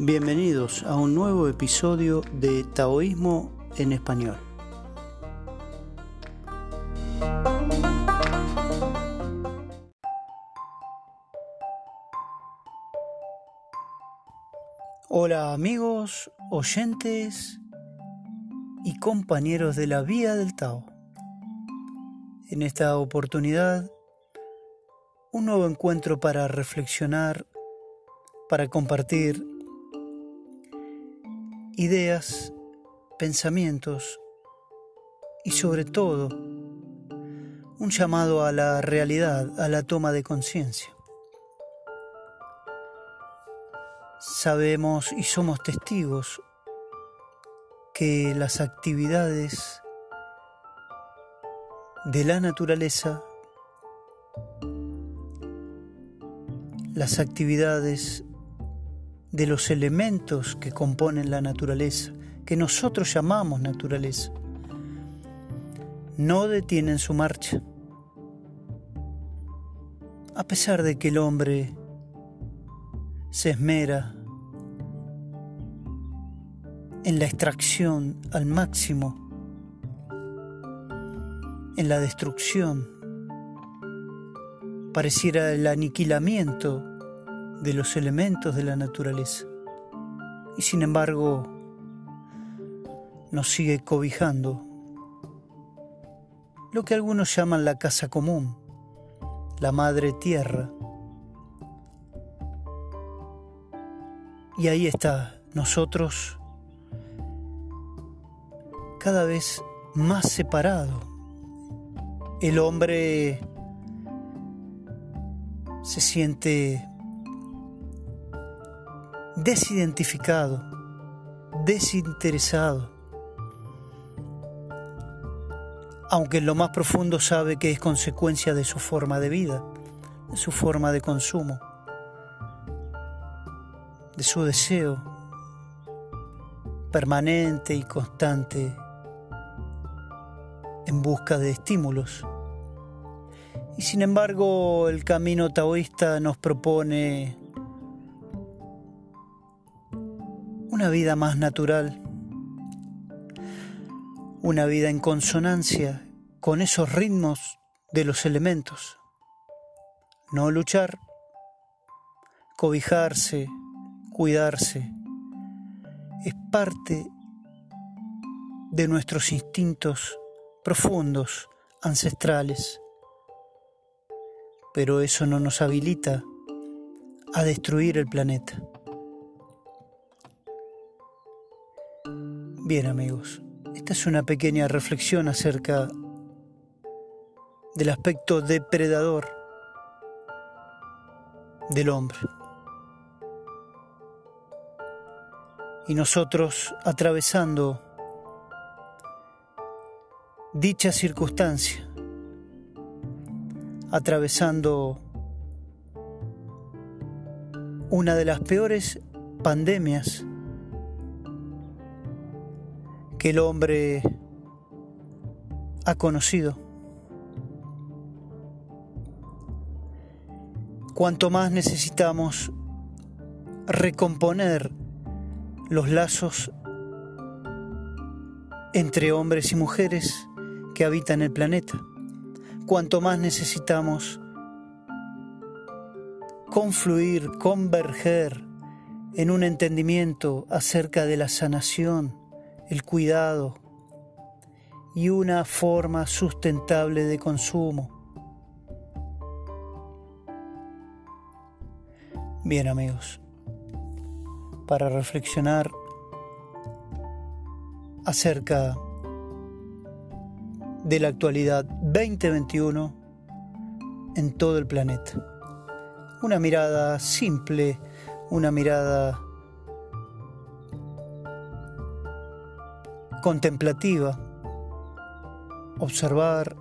Bienvenidos a un nuevo episodio de Taoísmo en Español. Hola amigos, oyentes y compañeros de la Vía del Tao. En esta oportunidad, un nuevo encuentro para reflexionar, para compartir ideas, pensamientos y sobre todo un llamado a la realidad, a la toma de conciencia. Sabemos y somos testigos que las actividades de la naturaleza, las actividades de los elementos que componen la naturaleza, que nosotros llamamos naturaleza, no detienen su marcha. A pesar de que el hombre se esmera en la extracción al máximo, en la destrucción, pareciera el aniquilamiento de los elementos de la naturaleza. Y sin embargo, nos sigue cobijando lo que algunos llaman la casa común, la madre tierra. Y ahí está, nosotros cada vez más separado. El hombre se siente desidentificado, desinteresado, aunque en lo más profundo sabe que es consecuencia de su forma de vida, de su forma de consumo, de su deseo permanente y constante en busca de estímulos. Y sin embargo el camino taoísta nos propone una vida más natural, una vida en consonancia con esos ritmos de los elementos. No luchar, cobijarse, cuidarse, es parte de nuestros instintos profundos, ancestrales. Pero eso no nos habilita a destruir el planeta. Bien amigos, esta es una pequeña reflexión acerca del aspecto depredador del hombre. Y nosotros atravesando dicha circunstancia, atravesando una de las peores pandemias que el hombre ha conocido. Cuanto más necesitamos recomponer los lazos entre hombres y mujeres que habitan el planeta, cuanto más necesitamos confluir, converger en un entendimiento acerca de la sanación, el cuidado y una forma sustentable de consumo. Bien amigos, para reflexionar acerca de la actualidad 2021 en todo el planeta. Una mirada simple, una mirada contemplativa, observar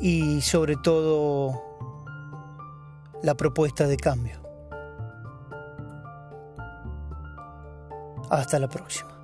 y sobre todo la propuesta de cambio. Hasta la próxima.